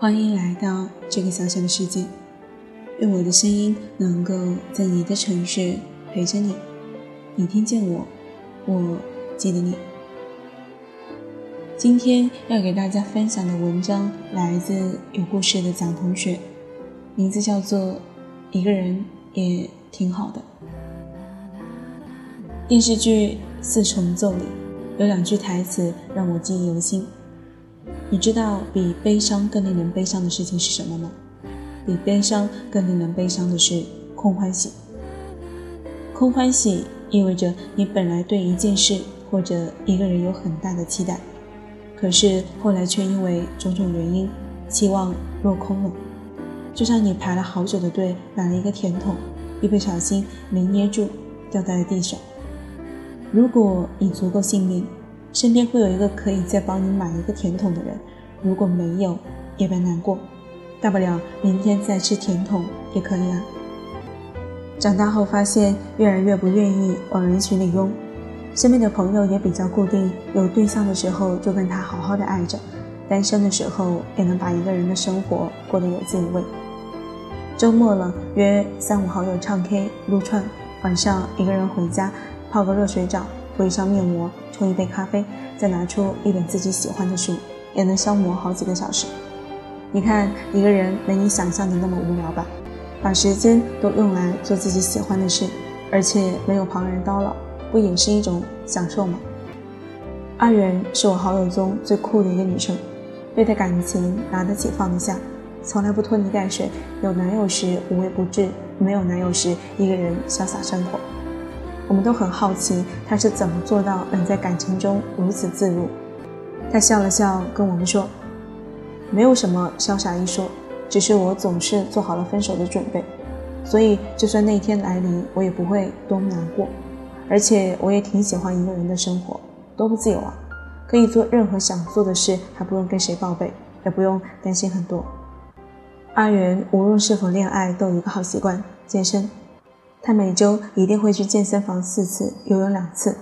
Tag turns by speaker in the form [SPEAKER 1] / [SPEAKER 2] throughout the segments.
[SPEAKER 1] 欢迎来到这个小小的世界，愿我的声音能够在你的城市陪着你。你听见我，我记得你。今天要给大家分享的文章来自有故事的蒋同学，名字叫做《一个人也挺好的》。电视剧《四重奏》里有两句台词让我记忆犹新。你知道比悲伤更令人悲伤的事情是什么吗？比悲伤更令人悲伤的是空欢喜。空欢喜意味着你本来对一件事或者一个人有很大的期待，可是后来却因为种种原因，期望落空了。就像你排了好久的队，买了一个甜筒，一不小心没捏住，掉在了地上。如果你足够幸运。身边会有一个可以再帮你买一个甜筒的人，如果没有，也别难过，大不了明天再吃甜筒也可以啊。长大后发现越来越不愿意往人群里拥，身边的朋友也比较固定，有对象的时候就跟他好好的爱着，单身的时候也能把一个人的生活过得有滋有味。周末了，约三五好友唱 K 撸串，晚上一个人回家泡个热水澡。敷一上面膜，冲一杯咖啡，再拿出一本自己喜欢的书，也能消磨好几个小时。你看，一个人没你想象的那么无聊吧？把时间都用来做自己喜欢的事，而且没有旁人叨扰，不也是一种享受吗？阿元是我好友中最酷的一个女生，对待感情拿得起放得下，从来不拖泥带水，有男友时无微不至，没有男友时一个人潇洒生活。我们都很好奇他是怎么做到能在感情中如此自如。他笑了笑，跟我们说：“没有什么潇洒一说，只是我总是做好了分手的准备，所以就算那天来临，我也不会多么难过。而且我也挺喜欢一个人的生活，多不自由啊！可以做任何想做的事，还不用跟谁报备，也不用担心很多。”阿元无论是否恋爱，都有一个好习惯：健身。他每周一定会去健身房四次，游泳两次。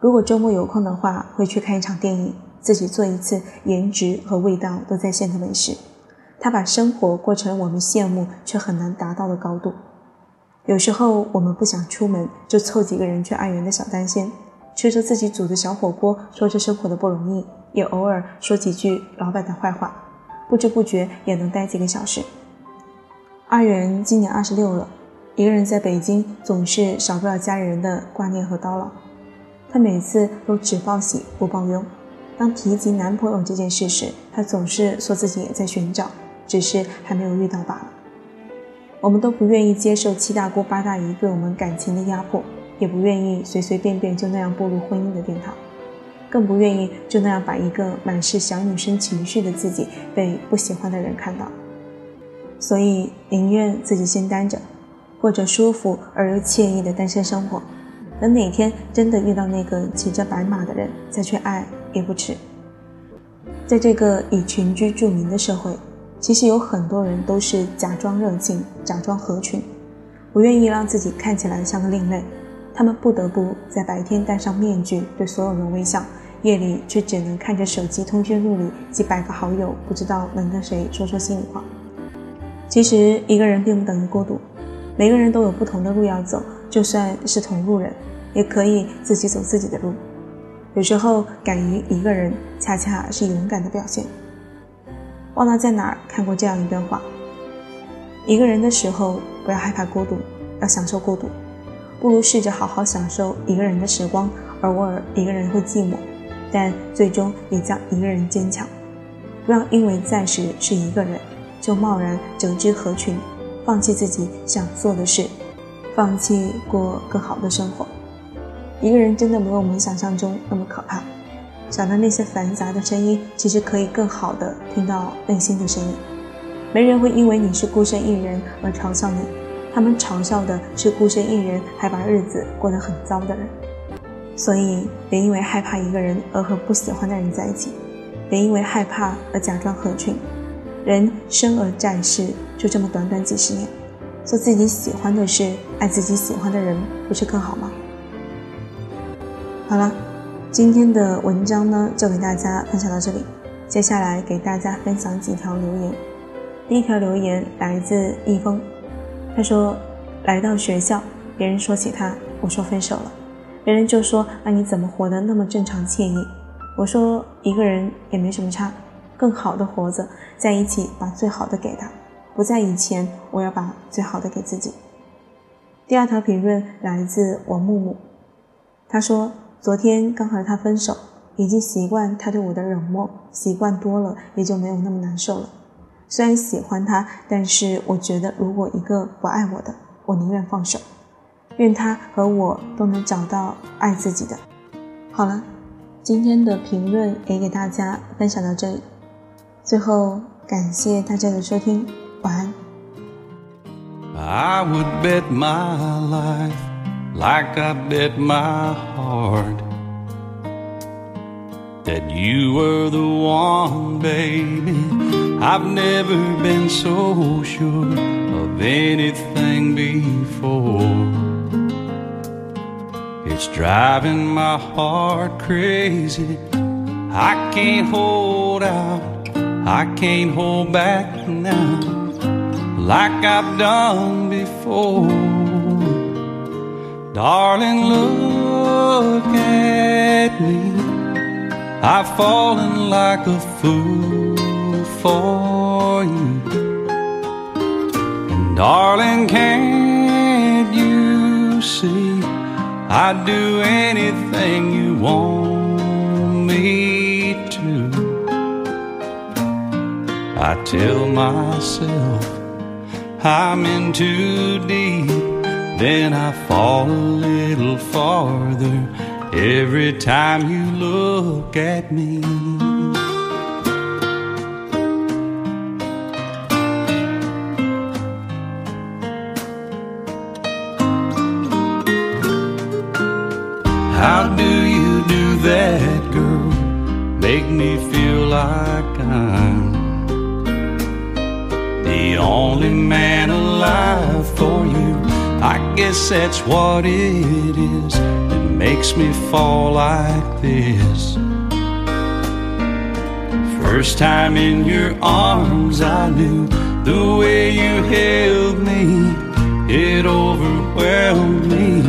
[SPEAKER 1] 如果周末有空的话，会去看一场电影，自己做一次颜值和味道都在线的美食。他把生活过成我们羡慕却很难达到的高度。有时候我们不想出门，就凑几个人去爱媛的小单间，吃着自己煮的小火锅，说着生活的不容易，也偶尔说几句老板的坏话，不知不觉也能待几个小时。阿元今年二十六了。一个人在北京，总是少不了家里人的挂念和叨扰。她每次都只报喜不报忧。当提及男朋友这件事时，她总是说自己也在寻找，只是还没有遇到罢了。我们都不愿意接受七大姑八大姨对我们感情的压迫，也不愿意随随便便就那样步入婚姻的殿堂，更不愿意就那样把一个满是小女生情绪的自己被不喜欢的人看到。所以宁愿自己先单着。过着舒服而又惬意的单身生活，等哪天真的遇到那个骑着白马的人，再去爱也不迟。在这个以群居著名的社会，其实有很多人都是假装热情、假装合群，不愿意让自己看起来像个另类。他们不得不在白天戴上面具对所有人微笑，夜里却只能看着手机通讯录里几百个好友，不知道能跟谁说说心里话。其实一个人并不等于孤独。每个人都有不同的路要走，就算是同路人，也可以自己走自己的路。有时候，敢于一个人，恰恰是勇敢的表现。忘了在哪儿看过这样一段话：一个人的时候，不要害怕孤独，要享受孤独。不如试着好好享受一个人的时光。偶尔一个人会寂寞，但最终也将一个人坚强。不要因为暂时是一个人，就贸然折枝合群。放弃自己想做的事，放弃过更好的生活。一个人真的没有我们想象中那么可怕。想到那些繁杂的声音，其实可以更好的听到内心的声音。没人会因为你是孤身一人而嘲笑你，他们嘲笑的是孤身一人还把日子过得很糟的人。所以，别因为害怕一个人而和不喜欢的人在一起，别因为害怕而假装合群。人生而在世，就这么短短几十年，做自己喜欢的事，爱自己喜欢的人，不是更好吗？好了，今天的文章呢，就给大家分享到这里。接下来给大家分享几条留言。
[SPEAKER 2] 第一条留言来自易峰，他说：“来到学校，别人说起他，我说分手了，别人就说那你怎么活得那么正常惬意？我说一个人也没什么差，更好的活着，在一起把最好的给他，不在以前，我要把最好的给自己。”第二条评论来自我木木，他说：“昨天刚和他分手，已经习惯他对我的冷漠，习惯多了也就没有那么难受了。”虽然喜欢他，但是我觉得，如果一个不爱我的，我宁愿放手。愿他和我都能找到爱自己的。好了，今天的评论也给大家分享到这里。最后，感谢大家的收听，晚安。I would bet my life like I bet my heart that you were the one, baby. I've never been so sure of anything before. It's driving my heart crazy. I can't hold out, I can't hold back now, like I've done before. Darling, look at me. I've fallen like a fool for you. And darling, can't you see I'd do anything you want me I tell myself I'm in too deep, then I fall a little farther every time you look at me. How do you do that, girl? Make me feel like I'm only man alive for you. I guess that's what it is that makes me fall like this. First time in your arms, I knew the way you held me, it overwhelmed me.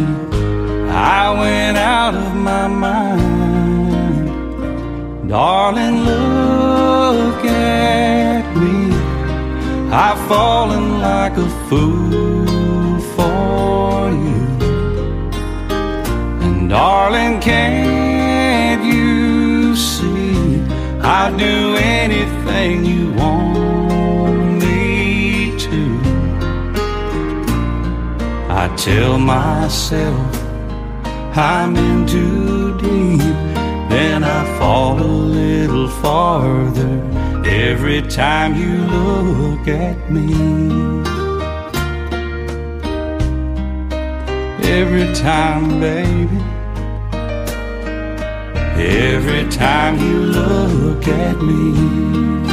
[SPEAKER 2] I went out of my mind. Darling, look I've fallen like a fool for you. And darling, can't you see I'd do anything you want me to? I tell myself I'm in too deep, every time you look at me. Every time, baby. Every time you look at me.